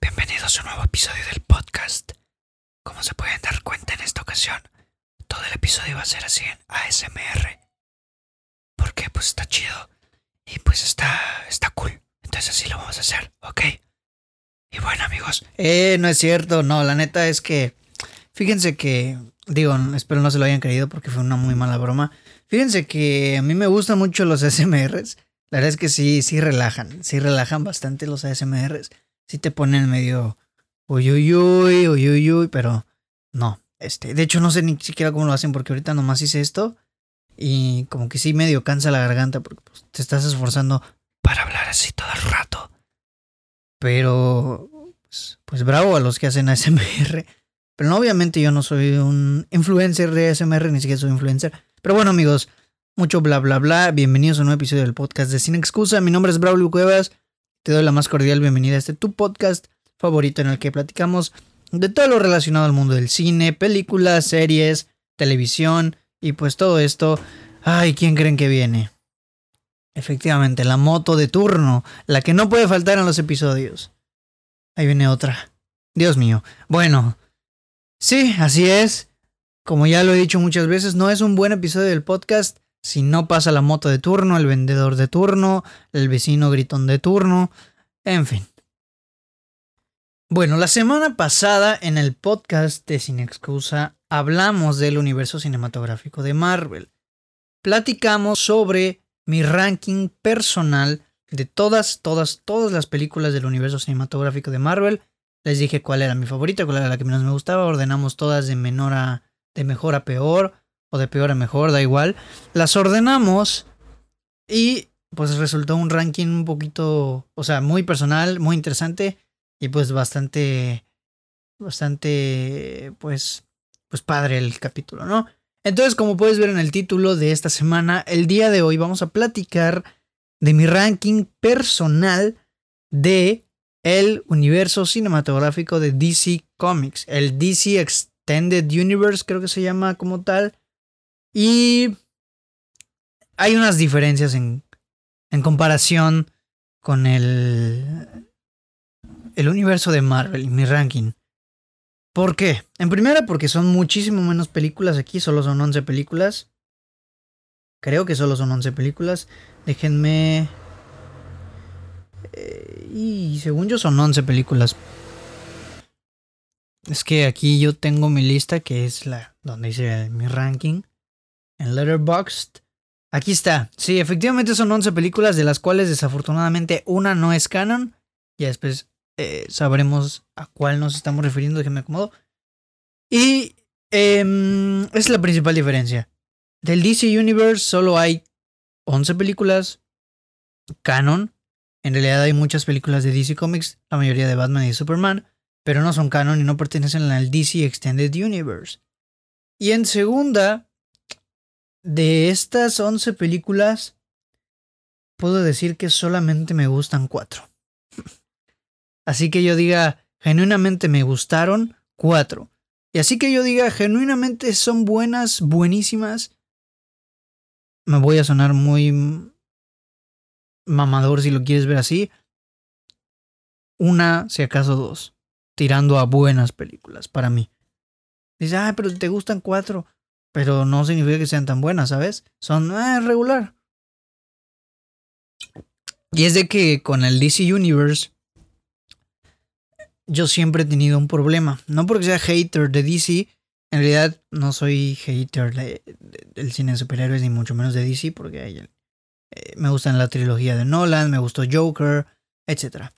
bienvenidos a un nuevo episodio del podcast. Como se pueden dar cuenta en esta ocasión, todo el episodio va a ser así en ASMR. Porque pues está chido y pues está, está cool. Entonces así lo vamos a hacer, ¿ok? Y bueno amigos. Eh, no es cierto, no, la neta es que, fíjense que, digo, espero no se lo hayan creído porque fue una muy mala broma. Fíjense que a mí me gustan mucho los ASMRs. La verdad es que sí, sí relajan, sí relajan bastante los ASMRs. Sí te ponen medio uy, uy, uy, uy, uy, uy, pero no. Este, de hecho, no sé ni siquiera cómo lo hacen porque ahorita nomás hice esto y como que sí medio cansa la garganta porque pues, te estás esforzando Para hablar así todo el rato. Pero, pues, pues bravo a los que hacen ASMR. Pero no, obviamente yo no soy un influencer de ASMR, ni siquiera soy influencer. Pero bueno, amigos, mucho bla bla bla. Bienvenidos a un nuevo episodio del podcast de Sin Excusa. Mi nombre es Braulio Cuevas. Te doy la más cordial bienvenida a este tu podcast favorito en el que platicamos de todo lo relacionado al mundo del cine, películas, series, televisión y pues todo esto. Ay, ¿quién creen que viene? Efectivamente, la moto de turno, la que no puede faltar en los episodios. Ahí viene otra. Dios mío. Bueno, sí, así es. Como ya lo he dicho muchas veces, no es un buen episodio del podcast si no pasa la moto de turno, el vendedor de turno, el vecino gritón de turno, en fin. Bueno, la semana pasada en el podcast de Sin Excusa hablamos del universo cinematográfico de Marvel. Platicamos sobre mi ranking personal de todas, todas, todas las películas del universo cinematográfico de Marvel. Les dije cuál era mi favorita, cuál era la que menos me gustaba. Ordenamos todas de menor a, de mejor a peor o de peor a mejor, da igual. Las ordenamos y pues resultó un ranking un poquito, o sea, muy personal, muy interesante y pues bastante, bastante, pues, pues padre el capítulo, ¿no? Entonces, como puedes ver en el título de esta semana, el día de hoy vamos a platicar de mi ranking personal de el universo cinematográfico de DC Comics, el DC Extended Universe creo que se llama como tal. Y hay unas diferencias en, en comparación con el, el universo de Marvel y mi ranking. ¿Por qué? En primera, porque son muchísimo menos películas aquí, solo son 11 películas. Creo que solo son 11 películas. Déjenme... Eh, y según yo son 11 películas. Es que aquí yo tengo mi lista que es la donde dice mi ranking en Letterboxd. Aquí está. Sí, efectivamente son 11 películas de las cuales desafortunadamente una no es canon. Ya después eh, sabremos a cuál nos estamos refiriendo, déjenme acomodo. Y eh, es la principal diferencia. Del DC Universe solo hay 11 películas canon. En realidad hay muchas películas de DC Comics, la mayoría de Batman y Superman, pero no son canon y no pertenecen al DC Extended Universe. Y en segunda, de estas 11 películas, puedo decir que solamente me gustan 4. Así que yo diga, genuinamente me gustaron 4. Y así que yo diga, genuinamente son buenas, buenísimas. Me voy a sonar muy mamador si lo quieres ver así. Una, si acaso dos. Tirando a buenas películas para mí. Dice, ah, pero te gustan cuatro. Pero no significa que sean tan buenas, ¿sabes? Son ah, regular. Y es de que con el DC Universe yo siempre he tenido un problema. No porque sea hater de DC. En realidad no soy hater de, de, del cine de superhéroes ni mucho menos de DC porque eh, me gustan la trilogía de Nolan, me gustó Joker, etc.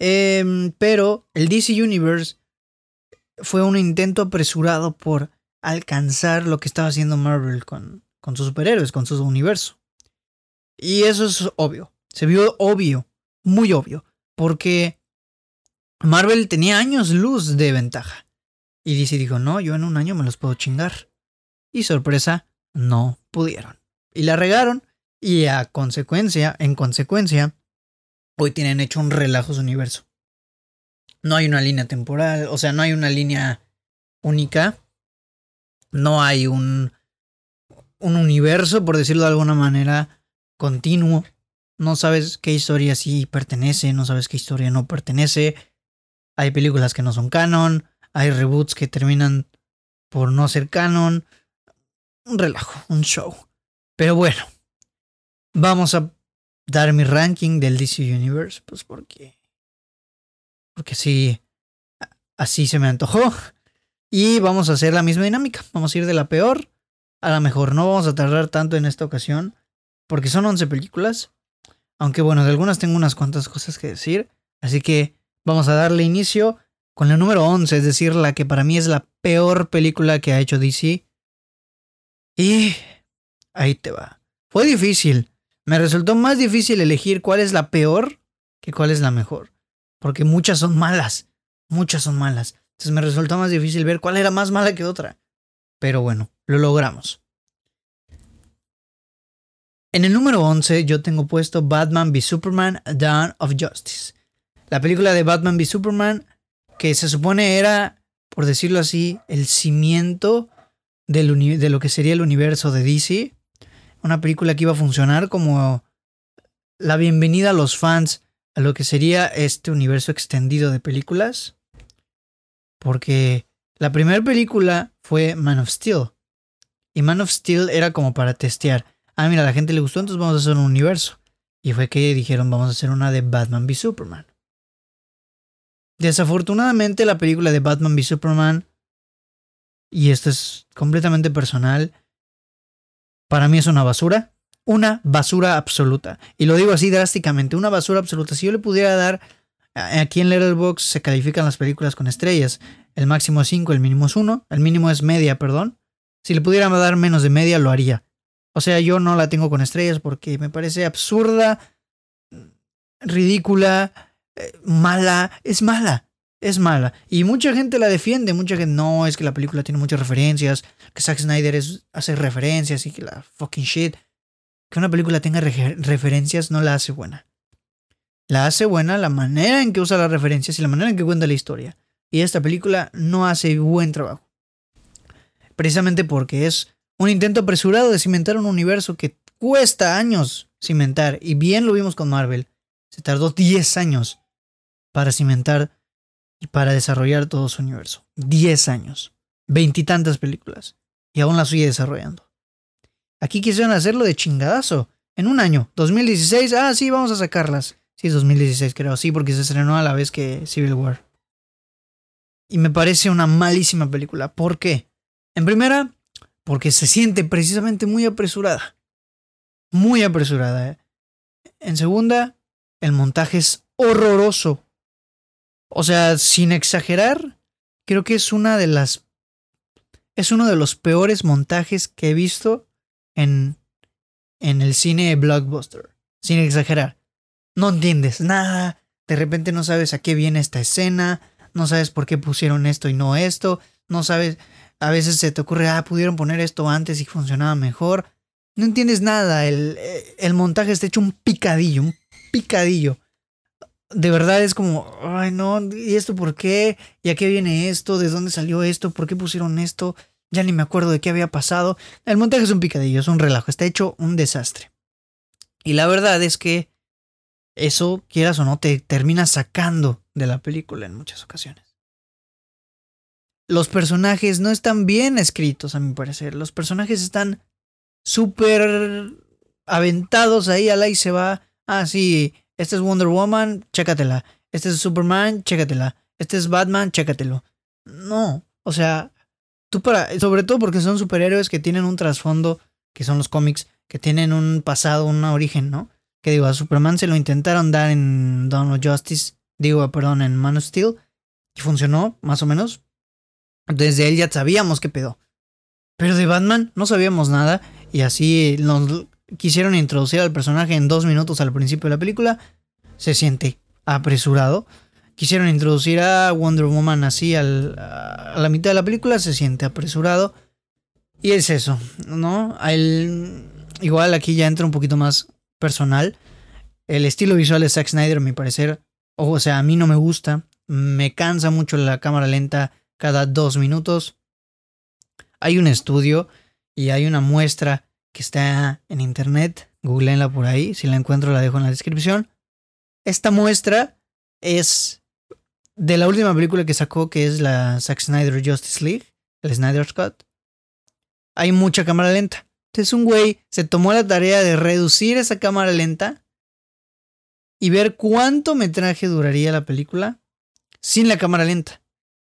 Eh, pero el DC Universe fue un intento apresurado por alcanzar lo que estaba haciendo Marvel con, con sus superhéroes, con su universo. Y eso es obvio. Se vio obvio, muy obvio, porque Marvel tenía años luz de ventaja. Y DC dijo, no, yo en un año me los puedo chingar. Y sorpresa, no pudieron. Y la regaron y a consecuencia, en consecuencia, hoy tienen hecho un relajo su universo. No hay una línea temporal, o sea, no hay una línea única. No hay un, un universo, por decirlo de alguna manera, continuo. No sabes qué historia sí pertenece, no sabes qué historia no pertenece. Hay películas que no son canon, hay reboots que terminan por no ser canon. Un relajo, un show. Pero bueno, vamos a dar mi ranking del DC Universe, pues porque... Porque sí, así se me antojó. Y vamos a hacer la misma dinámica. Vamos a ir de la peor a la mejor. No vamos a tardar tanto en esta ocasión, porque son 11 películas. Aunque bueno, de algunas tengo unas cuantas cosas que decir. Así que vamos a darle inicio con la número 11, es decir, la que para mí es la peor película que ha hecho DC. Y ahí te va. Fue difícil. Me resultó más difícil elegir cuál es la peor que cuál es la mejor. Porque muchas son malas. Muchas son malas. Entonces me resultó más difícil ver cuál era más mala que otra. Pero bueno, lo logramos. En el número 11 yo tengo puesto Batman v Superman Dawn of Justice. La película de Batman v Superman que se supone era, por decirlo así, el cimiento de lo que sería el universo de DC. Una película que iba a funcionar como la bienvenida a los fans a lo que sería este universo extendido de películas. Porque la primera película fue Man of Steel. Y Man of Steel era como para testear ah, mira, a la gente le gustó, entonces vamos a hacer un universo. Y fue que dijeron, vamos a hacer una de Batman v Superman. Desafortunadamente la película de Batman v Superman, y esto es completamente personal, para mí es una basura. Una basura absoluta. Y lo digo así drásticamente, una basura absoluta. Si yo le pudiera dar, aquí en Letterboxd se califican las películas con estrellas. El máximo es 5, el mínimo es 1. El mínimo es media, perdón. Si le pudiera dar menos de media, lo haría. O sea, yo no la tengo con estrellas porque me parece absurda, ridícula, eh, mala. Es mala. Es mala. Y mucha gente la defiende. Mucha gente no, es que la película tiene muchas referencias. Que Zack Snyder es, hace referencias y que la fucking shit. Que una película tenga referencias no la hace buena. La hace buena la manera en que usa las referencias y la manera en que cuenta la historia. Y esta película no hace buen trabajo. Precisamente porque es un intento apresurado de cimentar un universo que cuesta años cimentar. Y bien lo vimos con Marvel. Se tardó 10 años para cimentar y para desarrollar todo su universo. 10 años. Veintitantas películas. Y aún la sigue desarrollando. Aquí quisieron hacerlo de chingadazo. En un año. 2016. Ah, sí, vamos a sacarlas. Sí, 2016 creo. Sí, porque se estrenó a la vez que Civil War. Y me parece una malísima película. ¿Por qué? En primera, porque se siente precisamente muy apresurada. Muy apresurada. ¿eh? En segunda, el montaje es horroroso. O sea, sin exagerar, creo que es una de las... Es uno de los peores montajes que he visto en, en el cine blockbuster. Sin exagerar. No entiendes nada. De repente no sabes a qué viene esta escena. No sabes por qué pusieron esto y no esto. No sabes a veces se te ocurre, ah, pudieron poner esto antes y funcionaba mejor. No entiendes nada, el, el montaje está hecho un picadillo, un picadillo. De verdad es como, ay no, ¿y esto por qué? ¿Y a qué viene esto? ¿De dónde salió esto? ¿Por qué pusieron esto? Ya ni me acuerdo de qué había pasado. El montaje es un picadillo, es un relajo, está hecho un desastre. Y la verdad es que eso, quieras o no, te termina sacando de la película en muchas ocasiones los personajes no están bien escritos, a mi parecer. Los personajes están súper aventados ahí, al y se va. Ah, sí, este es Wonder Woman, chécatela. Este es Superman, chécatela. Este es Batman, chécatelo. No, o sea, tú para, sobre todo porque son superhéroes que tienen un trasfondo, que son los cómics, que tienen un pasado, un origen, ¿no? Que digo, a Superman se lo intentaron dar en Dawn of Justice, digo, perdón, en Man of Steel, y funcionó, más o menos, desde él ya sabíamos qué pedo. Pero de Batman no sabíamos nada y así nos quisieron introducir al personaje en dos minutos al principio de la película. Se siente apresurado. Quisieron introducir a Wonder Woman así al, a la mitad de la película. Se siente apresurado. Y es eso, ¿no? Igual aquí ya entra un poquito más personal. El estilo visual de Zack Snyder, a mi parecer, o sea, a mí no me gusta. Me cansa mucho la cámara lenta cada dos minutos. Hay un estudio y hay una muestra que está en internet Googleenla por ahí. Si la encuentro, la dejo en la descripción. Esta muestra es de la última película que sacó, que es la Zack Snyder Justice League, el Snyder Scott. Hay mucha cámara lenta. Entonces un güey se tomó la tarea de reducir esa cámara lenta y ver cuánto metraje duraría la película sin la cámara lenta.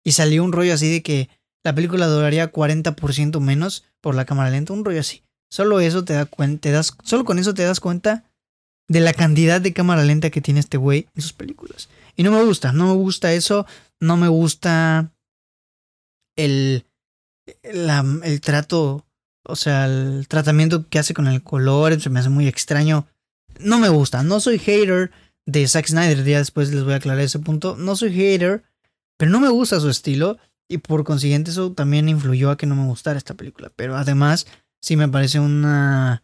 Y salió un rollo así de que la película duraría 40% menos por la cámara lenta, un rollo así. Solo eso te da cuenta, das, solo con eso te das cuenta de la cantidad de cámara lenta que tiene este güey en sus películas. Y no me gusta, no me gusta eso, no me gusta el, el trato, o sea, el tratamiento que hace con el color, se me hace muy extraño. No me gusta, no soy hater de Zack Snyder, ya después les voy a aclarar ese punto. No soy hater, pero no me gusta su estilo y por consiguiente eso también influyó a que no me gustara esta película. Pero además, sí me parece una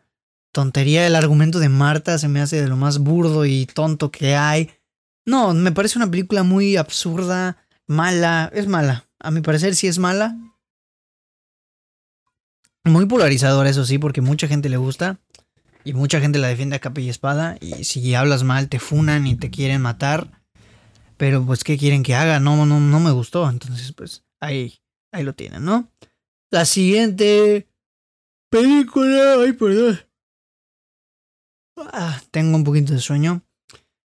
tontería el argumento de Marta, se me hace de lo más burdo y tonto que hay. No, me parece una película muy absurda, mala, es mala. A mi parecer sí es mala. Muy polarizadora, eso sí, porque mucha gente le gusta y mucha gente la defiende a capa y espada. Y si hablas mal, te funan y te quieren matar. Pero pues, ¿qué quieren que haga? No, no, no me gustó. Entonces, pues, ahí, ahí lo tienen, ¿no? La siguiente película. Ay, perdón. Ah, tengo un poquito de sueño.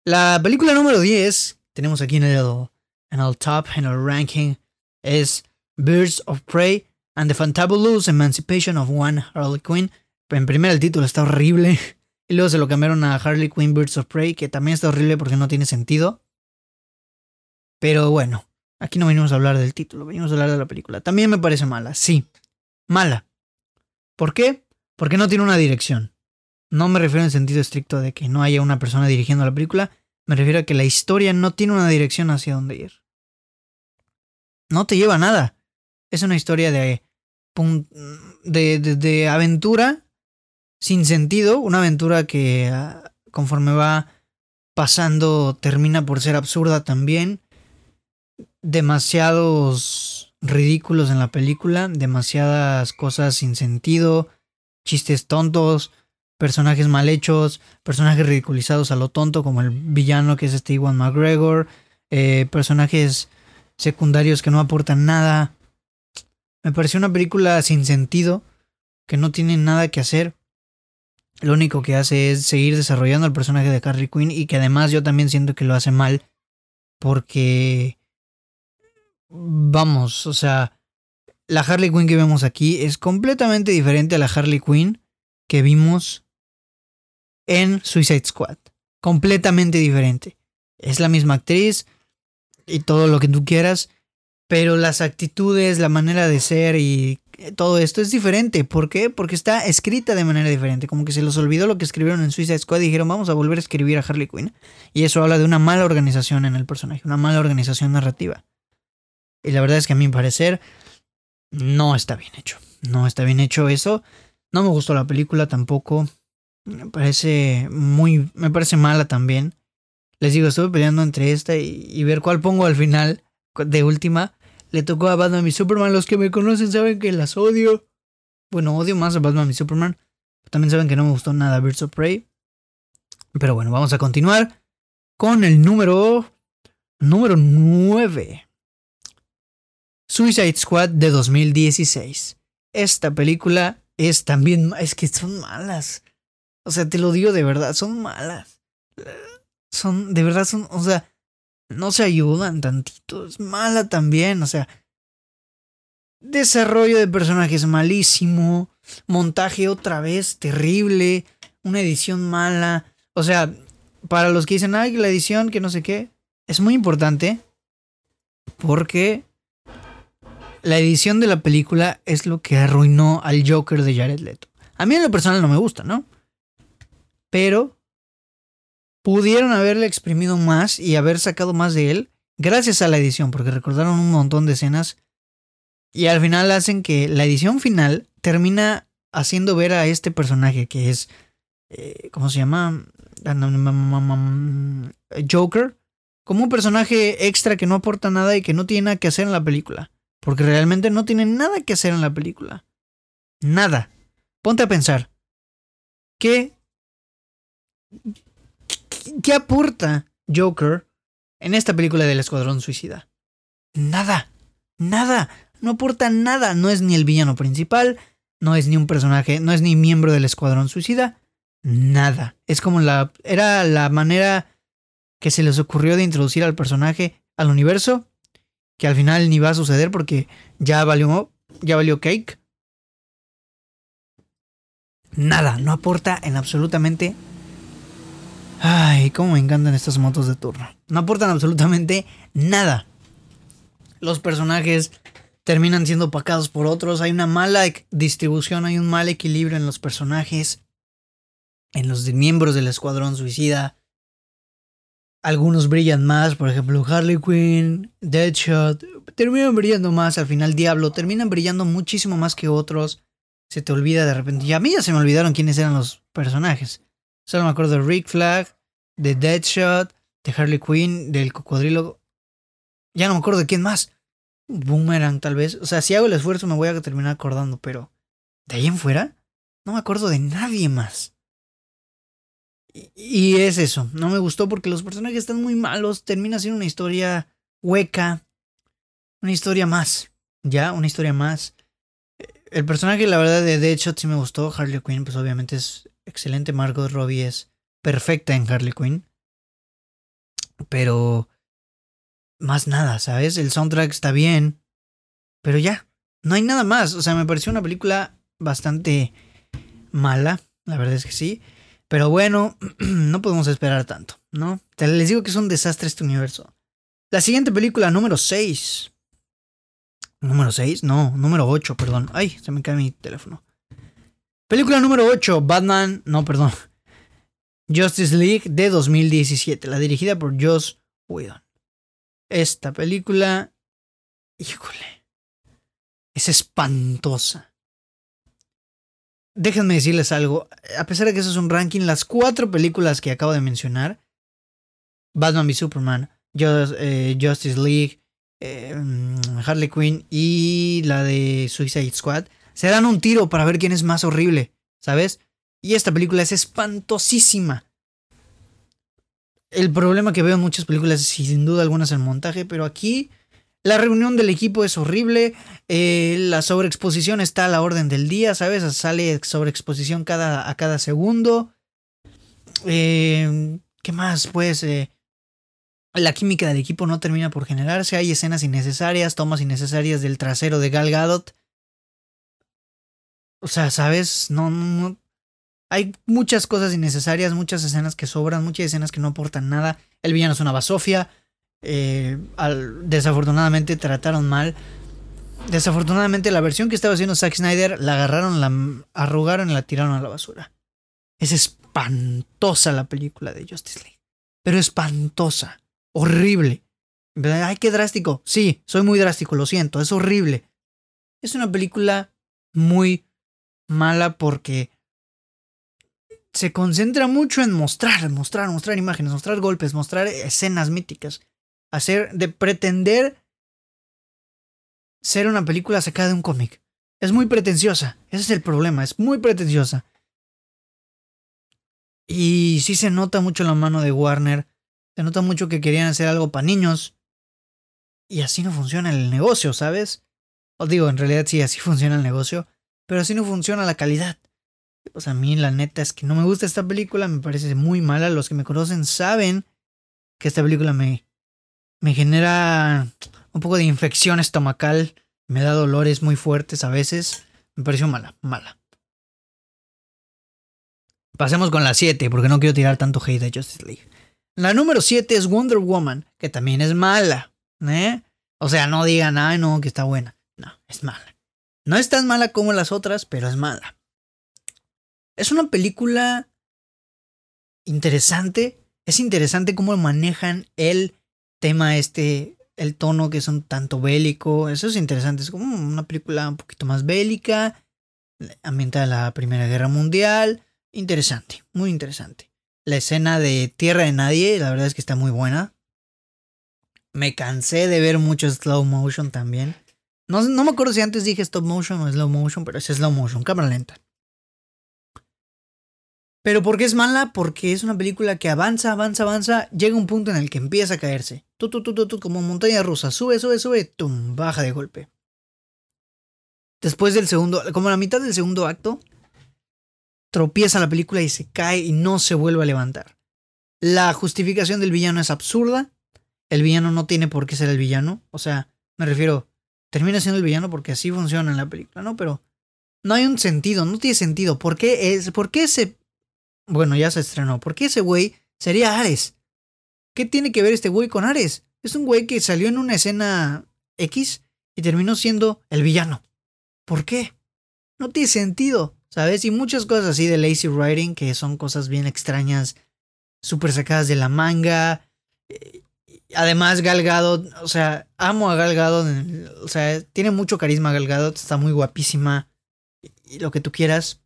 La película número 10, tenemos aquí en el, en el top, en el ranking, es Birds of Prey and the Fantabulous Emancipation of One Harley Quinn. En primer el título está horrible. Y luego se lo cambiaron a Harley Quinn Birds of Prey, que también está horrible porque no tiene sentido. Pero bueno, aquí no venimos a hablar del título, venimos a hablar de la película. También me parece mala, sí. Mala. ¿Por qué? Porque no tiene una dirección. No me refiero en sentido estricto de que no haya una persona dirigiendo la película, me refiero a que la historia no tiene una dirección hacia dónde ir. No te lleva nada. Es una historia de, de, aventura sin sentido, una aventura que ah, conforme va pasando termina por ser absurda también. Demasiados ridículos en la película, demasiadas cosas sin sentido, chistes tontos, personajes mal hechos, personajes ridiculizados a lo tonto, como el villano que es este Iwan McGregor, eh, personajes secundarios que no aportan nada. Me pareció una película sin sentido, que no tiene nada que hacer. Lo único que hace es seguir desarrollando el personaje de Harley Quinn y que además yo también siento que lo hace mal porque vamos, o sea, la Harley Quinn que vemos aquí es completamente diferente a la Harley Quinn que vimos en Suicide Squad. Completamente diferente. Es la misma actriz y todo lo que tú quieras, pero las actitudes, la manera de ser y todo esto es diferente. ¿Por qué? Porque está escrita de manera diferente. Como que se les olvidó lo que escribieron en Suicide Squad y dijeron vamos a volver a escribir a Harley Quinn. Y eso habla de una mala organización en el personaje, una mala organización narrativa. Y la verdad es que a mi parecer no está bien hecho. No está bien hecho eso. No me gustó la película tampoco. Me parece muy. Me parece mala también. Les digo, estuve peleando entre esta y, ver cuál pongo al final. De última. Le tocó a Batman y Superman. Los que me conocen saben que las odio. Bueno, odio más a Batman y Superman. También saben que no me gustó nada Birds of Prey. Pero bueno, vamos a continuar con el número. Número 9. Suicide Squad de 2016. Esta película es también. Es que son malas. O sea, te lo digo de verdad, son malas. Son, de verdad son, o sea, no se ayudan tantito. Es mala también, o sea. Desarrollo de personajes malísimo. Montaje otra vez terrible. Una edición mala. O sea, para los que dicen, ay, la edición, que no sé qué. Es muy importante. Porque la edición de la película es lo que arruinó al Joker de Jared Leto. A mí en lo personal no me gusta, ¿no? pero pudieron haberle exprimido más y haber sacado más de él gracias a la edición, porque recordaron un montón de escenas y al final hacen que la edición final termina haciendo ver a este personaje que es, eh, ¿cómo se llama? Joker, como un personaje extra que no aporta nada y que no tiene nada que hacer en la película, porque realmente no tiene nada que hacer en la película. Nada. Ponte a pensar. ¿Qué ¿Qué aporta Joker en esta película del Escuadrón Suicida? Nada, nada, no aporta nada, no es ni el villano principal, no es ni un personaje, no es ni miembro del Escuadrón Suicida, nada. Es como la, era la manera que se les ocurrió de introducir al personaje al universo, que al final ni va a suceder porque ya valió, ya valió cake. Nada, no aporta en absolutamente Ay, cómo me encantan estas motos de turno. No aportan absolutamente nada. Los personajes terminan siendo opacados por otros. Hay una mala distribución, hay un mal equilibrio en los personajes, en los miembros del escuadrón suicida. Algunos brillan más, por ejemplo, Harley Quinn, Deadshot, terminan brillando más. Al final, Diablo, terminan brillando muchísimo más que otros. Se te olvida de repente. Y a mí ya se me olvidaron quiénes eran los personajes. Solo me acuerdo de Rick Flag, de Deadshot, de Harley Quinn, del cocodrilo. Ya no me acuerdo de quién más. Boomerang, tal vez. O sea, si hago el esfuerzo me voy a terminar acordando, pero de ahí en fuera, no me acuerdo de nadie más. Y, y es eso. No me gustó porque los personajes están muy malos. Termina siendo una historia hueca. Una historia más. Ya, una historia más. El personaje, la verdad, de Deadshot sí me gustó. Harley Quinn, pues obviamente es excelente. Margot Robbie es perfecta en Harley Quinn. Pero más nada, ¿sabes? El soundtrack está bien. Pero ya, no hay nada más. O sea, me pareció una película bastante mala. La verdad es que sí. Pero bueno, no podemos esperar tanto, ¿no? Te les digo que es un desastre este universo. La siguiente película, número 6. Número 6, no, número 8, perdón. Ay, se me cae mi teléfono. Película número 8, Batman, no, perdón. Justice League de 2017, la dirigida por Joss Whedon. Esta película, híjole, es espantosa. Déjenme decirles algo, a pesar de que eso es un ranking, las cuatro películas que acabo de mencionar, Batman v Superman, eh, Justice League, eh, Harley Quinn y la de Suicide Squad, se dan un tiro para ver quién es más horrible, ¿sabes? Y esta película es espantosísima. El problema que veo en muchas películas sin duda alguna es el montaje, pero aquí la reunión del equipo es horrible, eh, la sobreexposición está a la orden del día, ¿sabes? Sale sobreexposición cada, a cada segundo. Eh, ¿Qué más? Pues eh, la química del equipo no termina por generarse, hay escenas innecesarias, tomas innecesarias del trasero de Gal Gadot. O sea, ¿sabes? No, no, hay muchas cosas innecesarias, muchas escenas que sobran, muchas escenas que no aportan nada. El villano es una basofia. Eh, desafortunadamente trataron mal. Desafortunadamente la versión que estaba haciendo Zack Snyder la agarraron, la arrugaron y la tiraron a la basura. Es espantosa la película de Justice League. Pero espantosa. Horrible. Ay, qué drástico. Sí, soy muy drástico, lo siento. Es horrible. Es una película muy mala porque se concentra mucho en mostrar, mostrar, mostrar imágenes, mostrar golpes, mostrar escenas míticas. Hacer, de pretender ser una película sacada de un cómic. Es muy pretenciosa. Ese es el problema, es muy pretenciosa. Y sí se nota mucho la mano de Warner. Se nota mucho que querían hacer algo para niños. Y así no funciona el negocio, ¿sabes? Os digo, en realidad sí, así funciona el negocio. Pero así no funciona la calidad. Pues a mí la neta es que no me gusta esta película, me parece muy mala. Los que me conocen saben que esta película me, me genera un poco de infección estomacal, me da dolores muy fuertes a veces. Me pareció mala, mala. Pasemos con la 7, porque no quiero tirar tanto hate de Justice League. La número 7 es Wonder Woman, que también es mala. ¿eh? O sea, no digan, ay, no, que está buena. No, es mala. No es tan mala como las otras, pero es mala. Es una película interesante. Es interesante cómo manejan el tema este, el tono que es un tanto bélico. Eso es interesante. Es como una película un poquito más bélica, ambientada en la Primera Guerra Mundial. Interesante, muy interesante. La escena de Tierra de Nadie, la verdad es que está muy buena. Me cansé de ver mucho slow motion también. No, no me acuerdo si antes dije stop motion o slow motion, pero es slow motion, cámara lenta. Pero ¿por qué es mala? Porque es una película que avanza, avanza, avanza, llega un punto en el que empieza a caerse. Tú, tú, tú, como montaña rusa, sube, sube, sube, tum, baja de golpe. Después del segundo, como a la mitad del segundo acto, tropieza la película y se cae y no se vuelve a levantar. La justificación del villano es absurda. El villano no tiene por qué ser el villano. O sea, me refiero, termina siendo el villano porque así funciona en la película, ¿no? Pero no hay un sentido, no tiene sentido. ¿Por qué, es, por qué ese... Bueno, ya se estrenó. ¿Por qué ese güey sería Ares? ¿Qué tiene que ver este güey con Ares? Es un güey que salió en una escena X y terminó siendo el villano. ¿Por qué? No tiene sentido, ¿sabes? Y muchas cosas así de lazy writing que son cosas bien extrañas, súper sacadas de la manga. Además, Galgado, o sea, amo a Galgado, o sea, tiene mucho carisma Galgado, está muy guapísima y lo que tú quieras.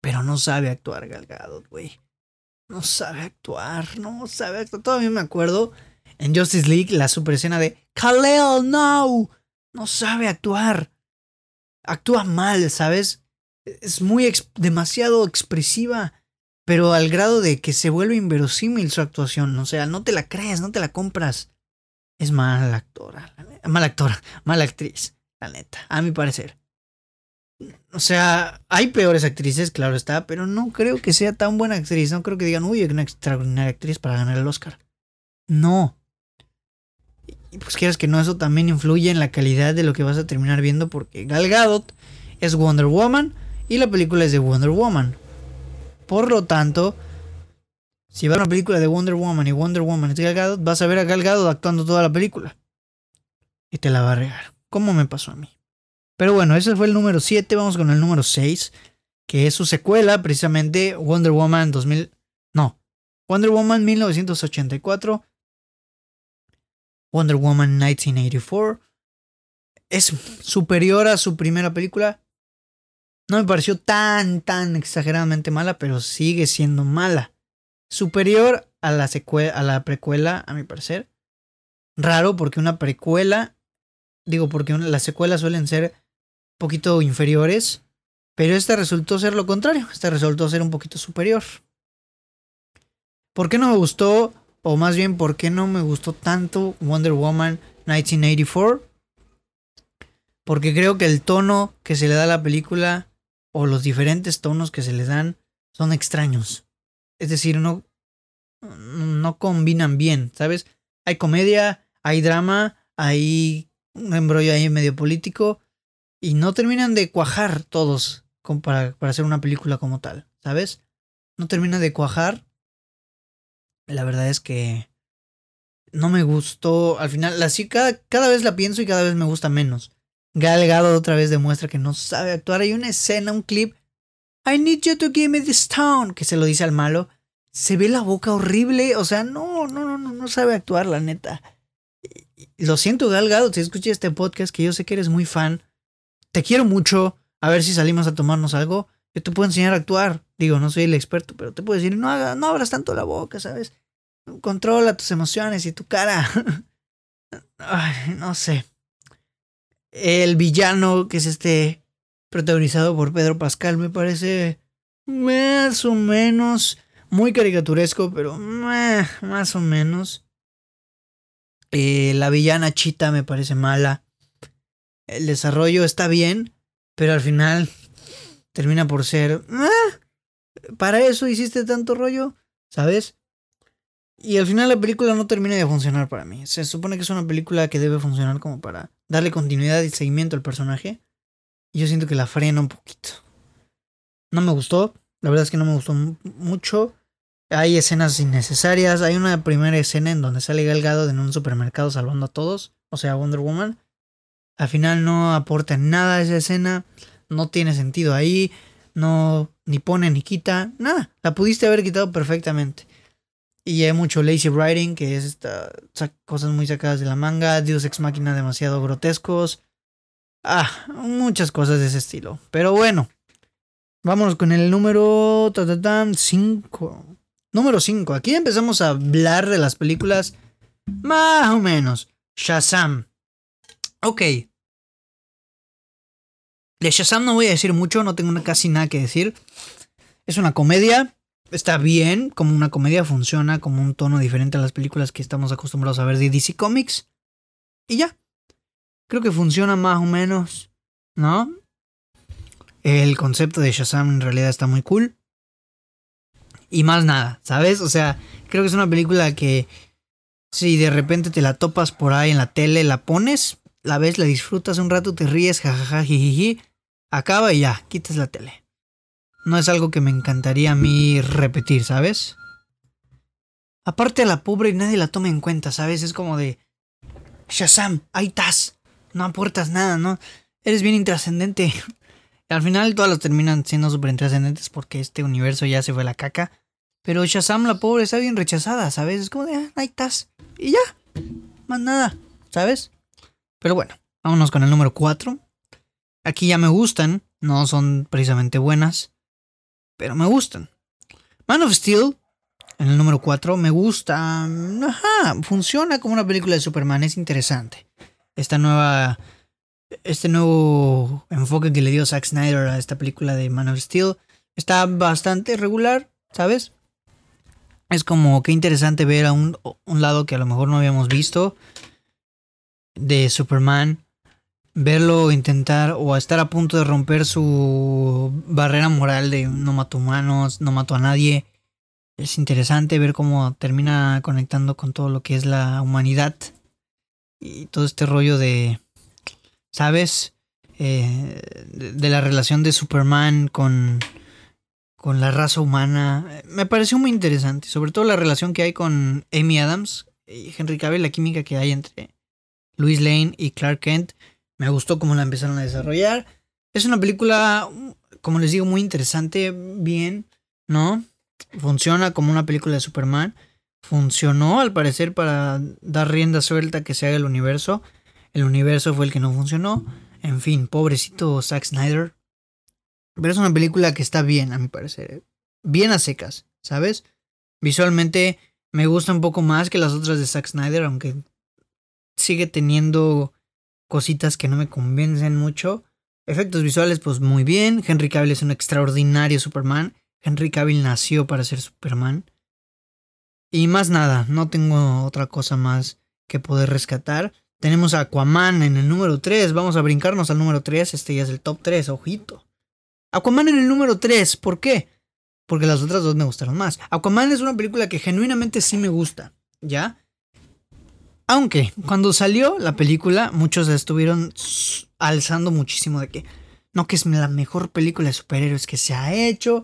Pero no sabe actuar Galgado, güey. No sabe actuar, no sabe actuar. Todavía me acuerdo en Justice League la super escena de Khalil, no. No sabe actuar. Actúa mal, ¿sabes? Es muy demasiado expresiva, pero al grado de que se vuelve inverosímil su actuación. O sea, no te la crees, no te la compras. Es mala actora, mala actora, mala actriz, la neta, a mi parecer. O sea, hay peores actrices, claro está, pero no creo que sea tan buena actriz. No creo que digan, uy, una extraordinaria actriz para ganar el Oscar. No. Y pues quieras que no, eso también influye en la calidad de lo que vas a terminar viendo, porque Gal Gadot es Wonder Woman y la película es de Wonder Woman. Por lo tanto, si vas a una película de Wonder Woman y Wonder Woman es Gal Gadot, vas a ver a Gal Gadot actuando toda la película. Y te la va a regar. Como me pasó a mí. Pero bueno, ese fue el número 7. Vamos con el número 6. Que es su secuela, precisamente Wonder Woman 2000. No. Wonder Woman 1984. Wonder Woman 1984. Es superior a su primera película. No me pareció tan, tan exageradamente mala, pero sigue siendo mala. Superior a la, a la precuela, a mi parecer. Raro porque una precuela, digo porque las secuelas suelen ser poquito inferiores, pero esta resultó ser lo contrario, esta resultó ser un poquito superior. ¿Por qué no me gustó, o más bien por qué no me gustó tanto Wonder Woman 1984? Porque creo que el tono que se le da a la película, o los diferentes tonos que se le dan, son extraños. Es decir, no, no combinan bien, ¿sabes? Hay comedia, hay drama, hay un embrollo ahí medio político, y no terminan de cuajar todos para, para hacer una película como tal, ¿sabes? No termina de cuajar. La verdad es que no me gustó. Al final, así cada, cada vez la pienso y cada vez me gusta menos. Gal Gadot otra vez demuestra que no sabe actuar. Hay una escena, un clip. I need you to give me this town. Que se lo dice al malo. Se ve la boca horrible. O sea, no, no, no, no, no sabe actuar, la neta. Lo siento, Gal Gadot, si escuché este podcast, que yo sé que eres muy fan te quiero mucho, a ver si salimos a tomarnos algo. Yo te puedo enseñar a actuar. Digo, no soy el experto, pero te puedo decir, no, no abras tanto la boca, ¿sabes? Controla tus emociones y tu cara. Ay, no sé. El villano, que es este protagonizado por Pedro Pascal, me parece más o menos muy caricaturesco, pero más o menos. Eh, la villana Chita me parece mala el desarrollo está bien, pero al final termina por ser... Para eso hiciste tanto rollo, ¿sabes? Y al final la película no termina de funcionar para mí. Se supone que es una película que debe funcionar como para darle continuidad y seguimiento al personaje. Y yo siento que la frena un poquito. No me gustó. La verdad es que no me gustó mucho. Hay escenas innecesarias. Hay una primera escena en donde sale Galgado en un supermercado salvando a todos. O sea, Wonder Woman. Al final no aporta nada a esa escena, no tiene sentido ahí, no ni pone ni quita, nada. La pudiste haber quitado perfectamente. Y hay mucho lazy writing, que es esta, cosas muy sacadas de la manga, Dios ex máquina demasiado grotescos. Ah, muchas cosas de ese estilo. Pero bueno, vámonos con el número 5. Número 5. Aquí empezamos a hablar de las películas más o menos. Shazam. Ok. De Shazam no voy a decir mucho, no tengo casi nada que decir. Es una comedia, está bien, como una comedia funciona como un tono diferente a las películas que estamos acostumbrados a ver de DC Comics. Y ya. Creo que funciona más o menos, ¿no? El concepto de Shazam en realidad está muy cool. Y más nada, ¿sabes? O sea, creo que es una película que si de repente te la topas por ahí en la tele, la pones, la ves, la disfrutas un rato, te ríes, jajaja, jijiji, acaba y ya, quitas la tele. No es algo que me encantaría a mí repetir, ¿sabes? Aparte a la pobre nadie la toma en cuenta, ¿sabes? Es como de... Shazam, ahí estás. No aportas nada, ¿no? Eres bien intrascendente. Al final todas las terminan siendo súper intrascendentes porque este universo ya se fue a la caca. Pero Shazam, la pobre, está bien rechazada, ¿sabes? Es como de, ah, ahí estás. Y ya. Más nada, ¿sabes? Pero bueno, vámonos con el número 4. Aquí ya me gustan. No son precisamente buenas. Pero me gustan. Man of Steel, en el número 4, me gusta. Ajá, funciona como una película de Superman. Es interesante. Esta nueva. Este nuevo enfoque que le dio Zack Snyder a esta película de Man of Steel está bastante regular, ¿sabes? es como que interesante ver a un, un, lado que a lo mejor no habíamos visto de Superman. Verlo intentar o estar a punto de romper su barrera moral de no mato humanos, no mato a nadie. Es interesante ver cómo termina conectando con todo lo que es la humanidad. Y todo este rollo de, ¿sabes? Eh, de la relación de Superman con, con la raza humana. Me pareció muy interesante, sobre todo la relación que hay con Amy Adams y Henry Cavill, la química que hay entre Louis Lane y Clark Kent. Me gustó cómo la empezaron a desarrollar. Es una película, como les digo, muy interesante, bien, ¿no? Funciona como una película de Superman. Funcionó al parecer para dar rienda suelta que se haga el universo. El universo fue el que no funcionó. En fin, pobrecito Zack Snyder. Pero es una película que está bien, a mi parecer. ¿eh? Bien a secas, ¿sabes? Visualmente me gusta un poco más que las otras de Zack Snyder, aunque sigue teniendo cositas que no me convencen mucho. Efectos visuales, pues muy bien. Henry Cavill es un extraordinario Superman. Henry Cavill nació para ser Superman. Y más nada, no tengo otra cosa más que poder rescatar. Tenemos a Aquaman en el número 3. Vamos a brincarnos al número 3. Este ya es el top 3, ojito. Aquaman en el número 3. ¿Por qué? Porque las otras dos me gustaron más. Aquaman es una película que genuinamente sí me gusta, ¿ya? Aunque cuando salió la película, muchos estuvieron alzando muchísimo de que no, que es la mejor película de superhéroes que se ha hecho.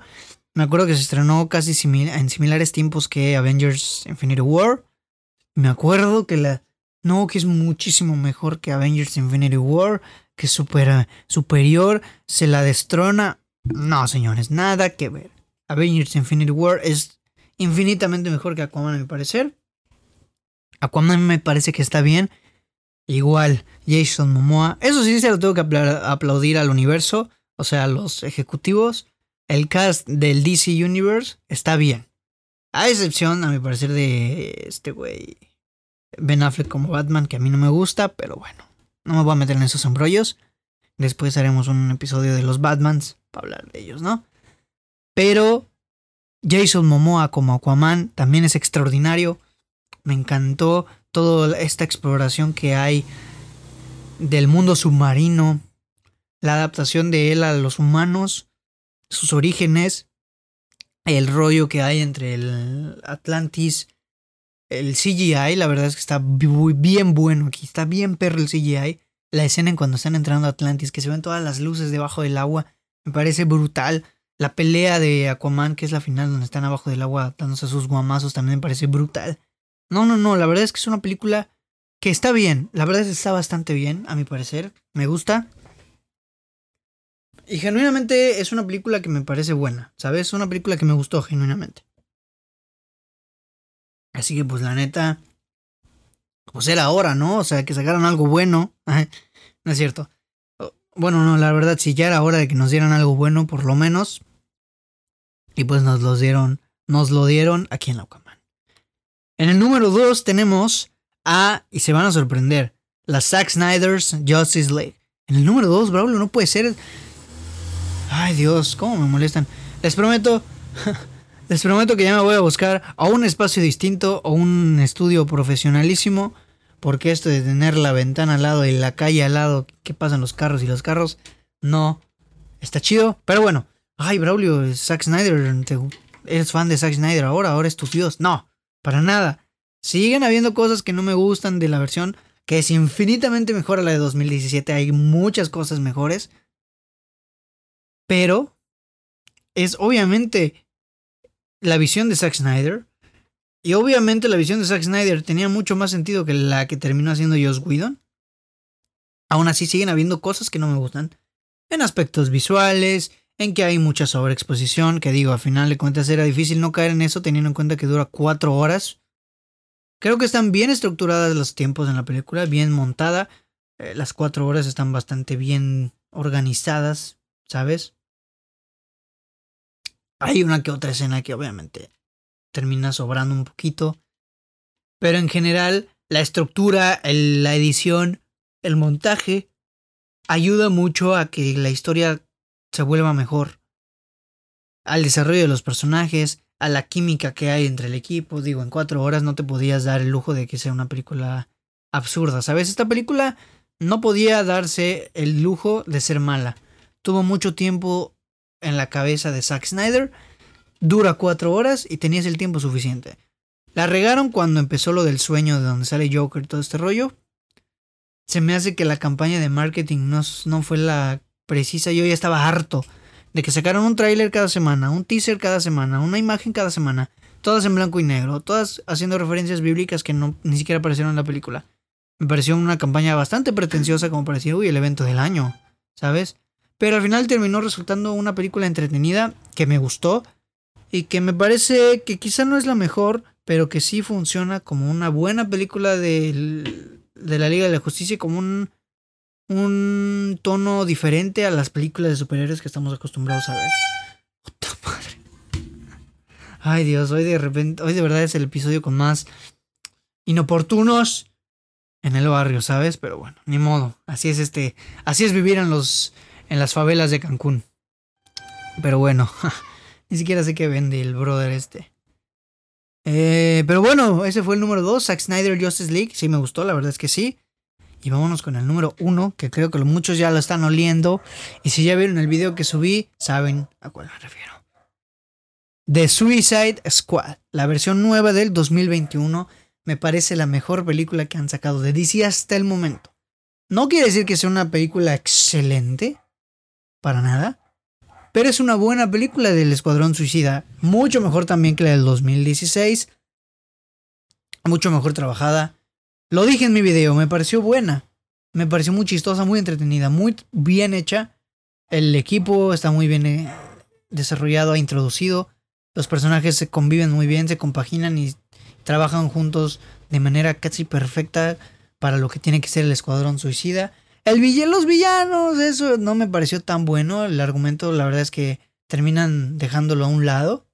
Me acuerdo que se estrenó casi en similares tiempos que Avengers Infinity War. Me acuerdo que la. No, que es muchísimo mejor que Avengers Infinity War, que es super, superior, se la destrona. No, señores, nada que ver. Avengers Infinity War es infinitamente mejor que Aquaman, a mi parecer. Aquaman me parece que está bien. Igual, Jason Momoa. Eso sí se lo tengo que aplaudir al universo, o sea, a los ejecutivos. El cast del DC Universe está bien. A excepción, a mi parecer, de este güey. Ben Affleck como Batman, que a mí no me gusta, pero bueno, no me voy a meter en esos embrollos. Después haremos un episodio de los Batmans para hablar de ellos, ¿no? Pero Jason Momoa como Aquaman también es extraordinario. Me encantó toda esta exploración que hay del mundo submarino, la adaptación de él a los humanos, sus orígenes, el rollo que hay entre el Atlantis, el CGI, la verdad es que está bien bueno aquí, está bien perro el CGI. La escena en cuando están entrando a Atlantis, que se ven todas las luces debajo del agua, me parece brutal. La pelea de Aquaman, que es la final donde están abajo del agua dándose sus guamazos, también me parece brutal. No, no, no, la verdad es que es una película que está bien, la verdad es que está bastante bien, a mi parecer, me gusta. Y genuinamente es una película que me parece buena, ¿sabes? Es una película que me gustó genuinamente. Así que pues la neta, pues era hora, ¿no? O sea, que sacaran algo bueno. no es cierto. Bueno, no, la verdad, si ya era hora de que nos dieran algo bueno, por lo menos. Y pues nos lo dieron, nos lo dieron aquí en la Ucaman. En el número 2 tenemos a, y se van a sorprender, la Zack Snyder's Justice League. En el número 2, Braulio, no puede ser. Ay Dios, cómo me molestan. Les prometo, les prometo que ya me voy a buscar a un espacio distinto o un estudio profesionalísimo. Porque esto de tener la ventana al lado y la calle al lado, que pasan los carros y los carros, no está chido. Pero bueno, ay, Braulio, Zack Snyder, ¿te- ¿eres fan de Zack Snyder ahora? ¿Ahora es tu? No, para nada. Siguen habiendo cosas que no me gustan de la versión que es infinitamente mejor a la de 2017. Hay muchas cosas mejores. Pero es obviamente la visión de Zack Snyder. Y obviamente la visión de Zack Snyder tenía mucho más sentido que la que terminó haciendo Joss Whedon. Aún así siguen habiendo cosas que no me gustan. En aspectos visuales, en que hay mucha sobreexposición, que digo, al final de cuentas era difícil no caer en eso teniendo en cuenta que dura cuatro horas. Creo que están bien estructuradas los tiempos en la película, bien montada. Eh, las cuatro horas están bastante bien organizadas, ¿sabes? Hay una que otra escena que obviamente termina sobrando un poquito. Pero en general, la estructura, la edición, el montaje ayuda mucho a que la historia se vuelva mejor. Al desarrollo de los personajes, a la química que hay entre el equipo. Digo, en cuatro horas no te podías dar el lujo de que sea una película absurda, ¿sabes? Esta película no podía darse el lujo de ser mala. Tuvo mucho tiempo en la cabeza de Zack Snyder. Dura cuatro horas y tenías el tiempo suficiente. La regaron cuando empezó lo del sueño de donde sale Joker y todo este rollo. Se me hace que la campaña de marketing no, no fue la precisa. Yo ya estaba harto de que sacaron un tráiler cada semana, un teaser cada semana, una imagen cada semana, todas en blanco y negro, todas haciendo referencias bíblicas que no ni siquiera aparecieron en la película. Me pareció una campaña bastante pretenciosa como para decir, uy, el evento del año, ¿sabes? Pero al final terminó resultando una película entretenida que me gustó y que me parece que quizá no es la mejor, pero que sí funciona como una buena película del- de la Liga de la Justicia, como un, un tono diferente a las películas de superhéroes que estamos acostumbrados a ver. Puta madre. Ay Dios, hoy de repente, hoy de verdad es el episodio con más inoportunos en el barrio, ¿sabes? Pero bueno, ni modo. Así es este, así es vivir en los, en las favelas de Cancún. Pero bueno, ni siquiera sé qué vende el brother este. Eh, pero bueno, ese fue el número 2, Zack Snyder Justice League. Sí me gustó, la verdad es que sí. Y vámonos con el número 1, que creo que muchos ya lo están oliendo. Y si ya vieron el video que subí, saben a cuál me refiero. The Suicide Squad, la versión nueva del 2021, me parece la mejor película que han sacado de DC hasta el momento. No quiere decir que sea una película excelente, para nada, pero es una buena película del Escuadrón Suicida, mucho mejor también que la del 2016, mucho mejor trabajada. Lo dije en mi video, me pareció buena, me pareció muy chistosa, muy entretenida, muy bien hecha. El equipo está muy bien eh, desarrollado, introducido. Los personajes se conviven muy bien, se compaginan y trabajan juntos de manera casi perfecta para lo que tiene que ser el Escuadrón Suicida. El villano, los villanos, eso no me pareció tan bueno. El argumento, la verdad es que terminan dejándolo a un lado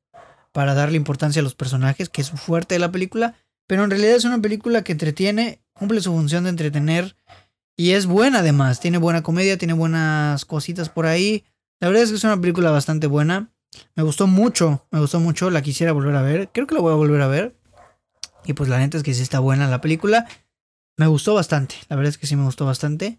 para darle importancia a los personajes, que es fuerte de la película. Pero en realidad es una película que entretiene, cumple su función de entretener y es buena además. Tiene buena comedia, tiene buenas cositas por ahí. La verdad es que es una película bastante buena. Me gustó mucho, me gustó mucho, la quisiera volver a ver. Creo que la voy a volver a ver. Y pues la neta es que sí está buena la película. Me gustó bastante, la verdad es que sí me gustó bastante.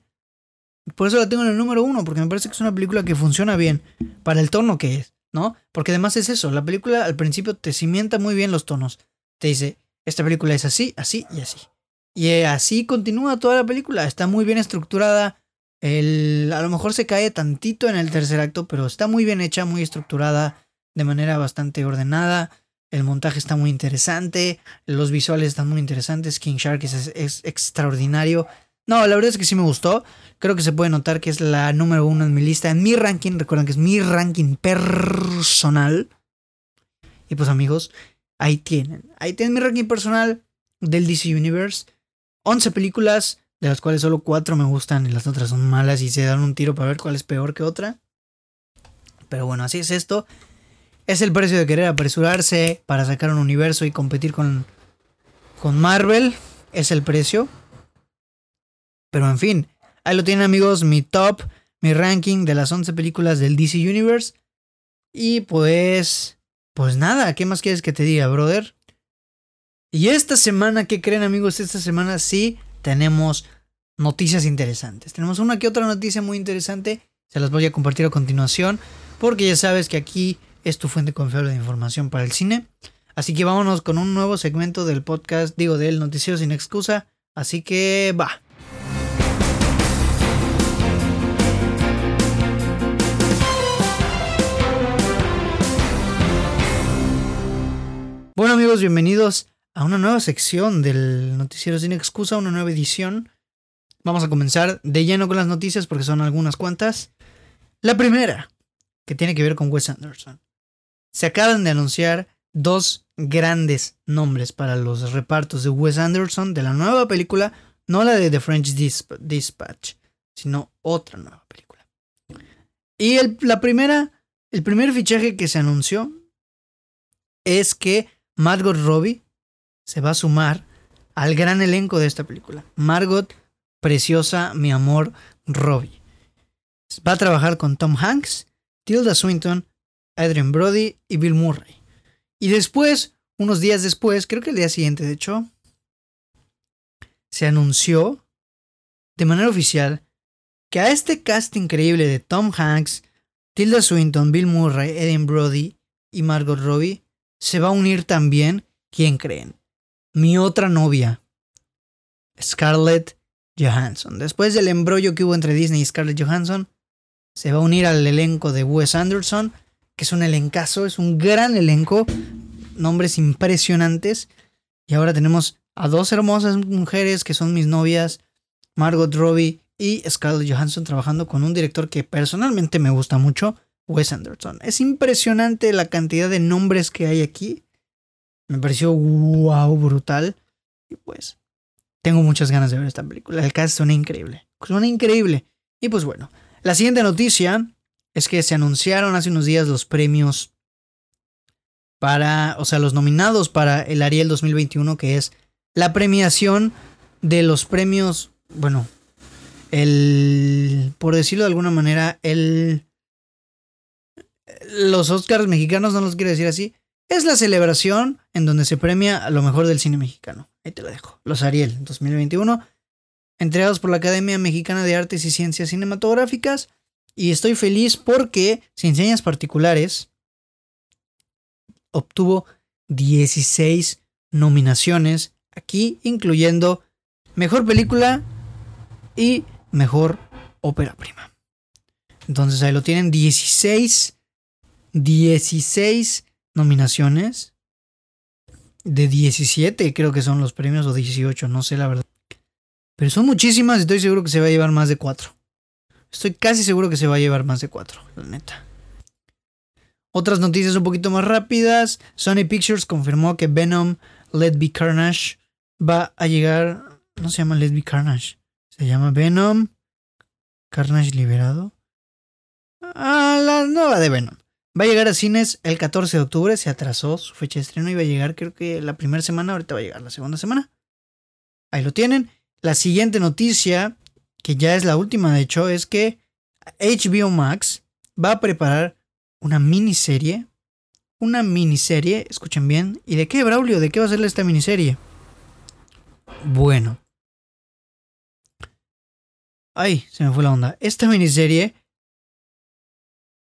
Por eso la tengo en el número uno, porque me parece que es una película que funciona bien para el tono que es, ¿no? Porque además es eso, la película al principio te cimienta muy bien los tonos. Te dice, esta película es así, así y así. Y eh, así continúa toda la película, está muy bien estructurada. El, a lo mejor se cae tantito en el tercer acto, pero está muy bien hecha, muy estructurada, de manera bastante ordenada. El montaje está muy interesante, los visuales están muy interesantes. King Shark es, es extraordinario. No, la verdad es que sí me gustó. Creo que se puede notar que es la número uno en mi lista, en mi ranking. Recuerden que es mi ranking personal. Y pues amigos, ahí tienen. Ahí tienen mi ranking personal del DC Universe. 11 películas, de las cuales solo 4 me gustan y las otras son malas y se dan un tiro para ver cuál es peor que otra. Pero bueno, así es esto. Es el precio de querer apresurarse para sacar un universo y competir con, con Marvel. Es el precio. Pero en fin, ahí lo tienen amigos, mi top, mi ranking de las 11 películas del DC Universe. Y pues, pues nada, ¿qué más quieres que te diga, brother? Y esta semana, ¿qué creen amigos? Esta semana sí tenemos noticias interesantes. Tenemos una que otra noticia muy interesante. Se las voy a compartir a continuación. Porque ya sabes que aquí es tu fuente confiable de información para el cine. Así que vámonos con un nuevo segmento del podcast, digo, del noticiero sin excusa. Así que va. Bueno amigos, bienvenidos a una nueva sección del Noticiero Sin Excusa, una nueva edición. Vamos a comenzar de lleno con las noticias porque son algunas cuantas. La primera, que tiene que ver con Wes Anderson. Se acaban de anunciar dos grandes nombres para los repartos de Wes Anderson de la nueva película, no la de The French Dispatch, sino otra nueva película. Y la primera, el primer fichaje que se anunció es que Margot Robbie se va a sumar al gran elenco de esta película. Margot, preciosa, mi amor, Robbie. Va a trabajar con Tom Hanks, Tilda Swinton, Adrian Brody y Bill Murray. Y después, unos días después, creo que el día siguiente de hecho, se anunció de manera oficial que a este cast increíble de Tom Hanks, Tilda Swinton, Bill Murray, Adrian Brody y Margot Robbie se va a unir también, ¿quién creen? Mi otra novia, Scarlett Johansson. Después del embrollo que hubo entre Disney y Scarlett Johansson, se va a unir al elenco de Wes Anderson, que es un elencazo, es un gran elenco, nombres impresionantes. Y ahora tenemos a dos hermosas mujeres que son mis novias, Margot Robbie y Scarlett Johansson, trabajando con un director que personalmente me gusta mucho, Wes Anderson. Es impresionante la cantidad de nombres que hay aquí. Me pareció wow, brutal. Y pues, tengo muchas ganas de ver esta película. El cast suena increíble. Suena increíble. Y pues bueno, la siguiente noticia es que se anunciaron hace unos días los premios para, o sea, los nominados para el Ariel 2021, que es la premiación de los premios, bueno, el, por decirlo de alguna manera, el los Oscars mexicanos, no los quiero decir así, es la celebración en donde se premia a lo mejor del cine mexicano. Ahí te lo dejo. Los Ariel 2021, entregados por la Academia Mexicana de Artes y Ciencias Cinematográficas. Y estoy feliz porque, sin señas particulares, obtuvo 16 nominaciones aquí, incluyendo Mejor Película y Mejor Ópera Prima. Entonces ahí lo tienen, 16 16 nominaciones. De 17 creo que son los premios o 18, no sé la verdad. Pero son muchísimas estoy seguro que se va a llevar más de 4. Estoy casi seguro que se va a llevar más de 4, la neta. Otras noticias un poquito más rápidas. Sony Pictures confirmó que Venom Let Be Carnage va a llegar... No se llama Let Be Carnage. Se llama Venom Carnage Liberado. Ah, la nueva de Venom. Va a llegar a cines el 14 de octubre, se atrasó su fecha de estreno, iba a llegar creo que la primera semana, ahorita va a llegar la segunda semana. Ahí lo tienen. La siguiente noticia, que ya es la última de hecho, es que HBO Max va a preparar una miniserie. Una miniserie, escuchen bien. ¿Y de qué, Braulio? ¿De qué va a ser esta miniserie? Bueno. Ay, se me fue la onda. Esta miniserie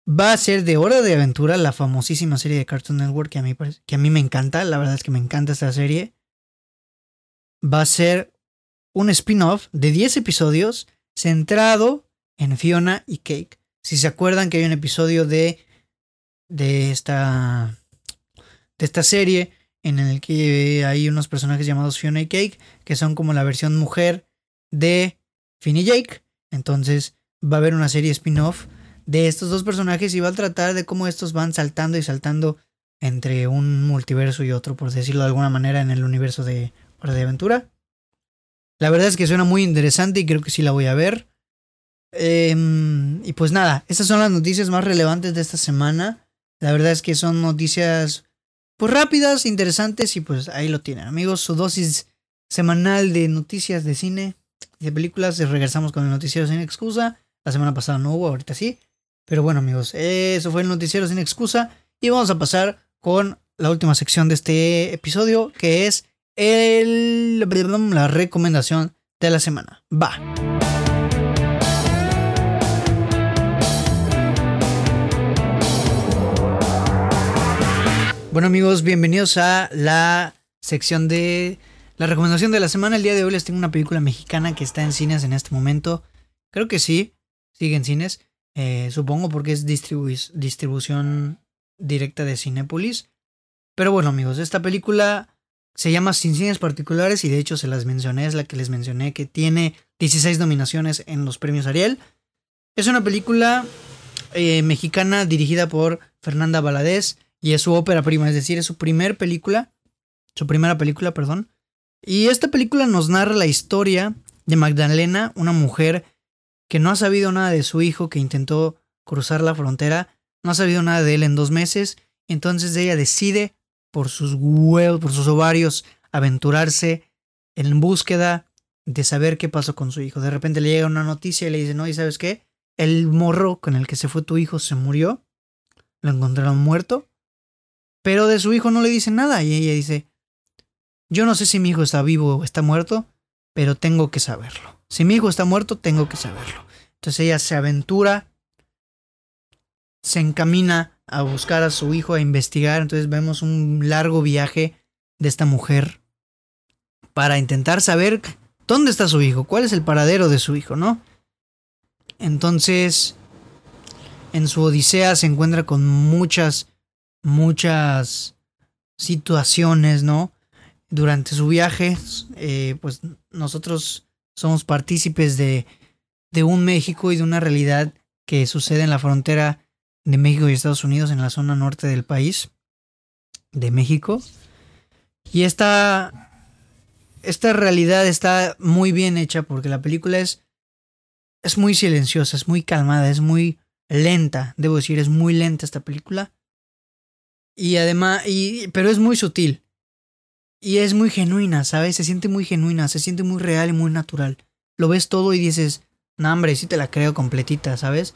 va a ser de Hora de Aventura, la famosísima serie de Cartoon Network que a mí, que a mí me encanta, la verdad es que me encanta esta serie. Va a ser un spin-off de 10 episodios centrado en Fiona y Cake. Si se acuerdan que hay un episodio de, de, esta, de esta serie en el que hay unos personajes llamados Fiona y Cake, que son como la versión mujer de Finn y Jake. Entonces va a haber una serie spin-off de estos dos personajes y va a tratar de cómo estos van saltando y saltando entre un multiverso y otro, por decirlo de alguna manera, en el universo de Hora de Aventura. La verdad es que suena muy interesante y creo que sí la voy a ver. Em, y pues nada, estas son las noticias más relevantes de esta semana. La verdad es que son noticias pues rápidas, interesantes y pues ahí lo tienen. Amigos, su dosis semanal de noticias de cine y de películas. Regresamos con el noticiero sin excusa. La semana pasada no hubo, ahorita sí. Pero bueno amigos, eso fue el noticiero sin excusa y vamos a pasar con la última sección de este episodio que es el, la recomendación de la semana. Va. Bueno amigos, bienvenidos a la sección de la recomendación de la semana. El día de hoy les tengo una película mexicana que está en cines en este momento. Creo que sí, sigue en cines. Eh, supongo porque es distribución directa de Cinépolis. Pero bueno amigos, esta película se llama Sin Cines Particulares y de hecho se las mencioné, es la que les mencioné que tiene 16 nominaciones en los premios Ariel. Es una película eh, mexicana dirigida por Fernanda Valadez y es su ópera prima, es decir, es su primer película, su primera película, perdón. Y esta película nos narra la historia de Magdalena, una mujer que no ha sabido nada de su hijo, que intentó cruzar la frontera, no ha sabido nada de él en dos meses, entonces ella decide por sus huevos, por sus ovarios, aventurarse en búsqueda de saber qué pasó con su hijo. De repente le llega una noticia y le dice, no, ¿y sabes qué? El morro con el que se fue tu hijo se murió, lo encontraron muerto, pero de su hijo no le dice nada y ella dice, yo no sé si mi hijo está vivo o está muerto, pero tengo que saberlo. Si mi hijo está muerto, tengo que saberlo. Entonces ella se aventura, se encamina a buscar a su hijo, a investigar. Entonces vemos un largo viaje de esta mujer para intentar saber dónde está su hijo, cuál es el paradero de su hijo, ¿no? Entonces, en su odisea se encuentra con muchas, muchas situaciones, ¿no? Durante su viaje, eh, pues nosotros somos partícipes de, de un México y de una realidad que sucede en la frontera de México y Estados Unidos en la zona norte del país, de México. Y esta, esta realidad está muy bien hecha porque la película es, es muy silenciosa, es muy calmada, es muy lenta, debo decir, es muy lenta esta película. Y además, y, pero es muy sutil. Y es muy genuina, ¿sabes? Se siente muy genuina, se siente muy real y muy natural. Lo ves todo y dices, no, hombre, sí te la creo completita, ¿sabes?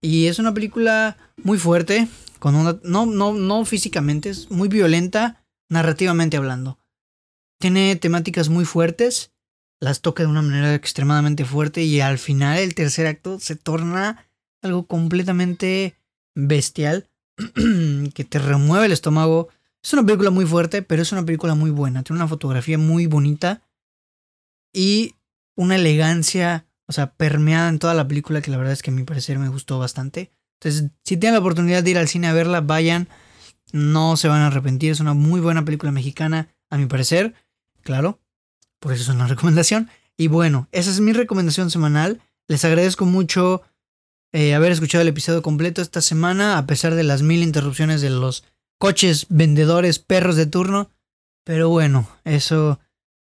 Y es una película muy fuerte, con una, no, no, no físicamente, es muy violenta, narrativamente hablando. Tiene temáticas muy fuertes, las toca de una manera extremadamente fuerte y al final el tercer acto se torna algo completamente bestial que te remueve el estómago. Es una película muy fuerte, pero es una película muy buena. Tiene una fotografía muy bonita y una elegancia o sea, permeada en toda la película que la verdad es que a mi parecer me gustó bastante. Entonces, si tienen la oportunidad de ir al cine a verla, vayan. No se van a arrepentir. Es una muy buena película mexicana, a mi parecer. Claro, por eso es una recomendación. Y bueno, esa es mi recomendación semanal. Les agradezco mucho eh, haber escuchado el episodio completo esta semana, a pesar de las mil interrupciones de los coches, vendedores, perros de turno. Pero bueno, eso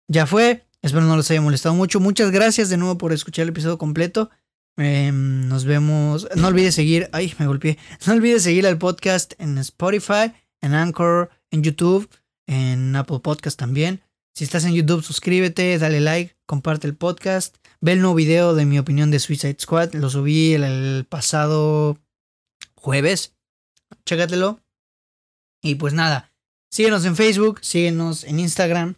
ya fue. Espero no les haya molestado mucho. Muchas gracias de nuevo por escuchar el episodio completo. Em, nos vemos. No olvides seguir. Ay, me golpeé. No olvides seguir al podcast en Spotify, en Anchor, en YouTube, en Apple Podcast también. Si estás en YouTube, suscríbete, dale like, comparte el podcast. Ve el nuevo video de mi opinión de Suicide Squad. Lo subí el, pasado jueves. Chécatelo. Y pues nada. Síguenos en Facebook, síguenos en Instagram.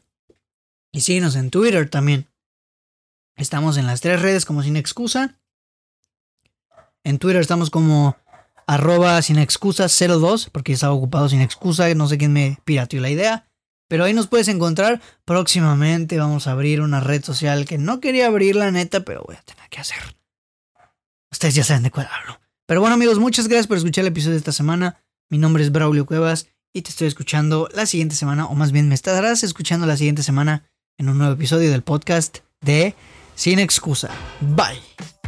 Y síguenos en Twitter también. Estamos en las tres redes como sin excusa. En Twitter estamos como arroba sin excusa 02, porque estaba ocupado sin excusa, no sé quién me pirateó la idea. Pero ahí nos puedes encontrar. Próximamente vamos a abrir una red social que no quería abrir la neta, pero voy a tener que hacer. Ustedes ya saben de cuál hablo. Pero bueno amigos, muchas gracias por escuchar el episodio de esta semana. Mi nombre es Braulio Cuevas y te estoy escuchando la siguiente semana, o más bien me estarás escuchando la siguiente semana en un nuevo episodio del podcast de Sin Excusa. Bye.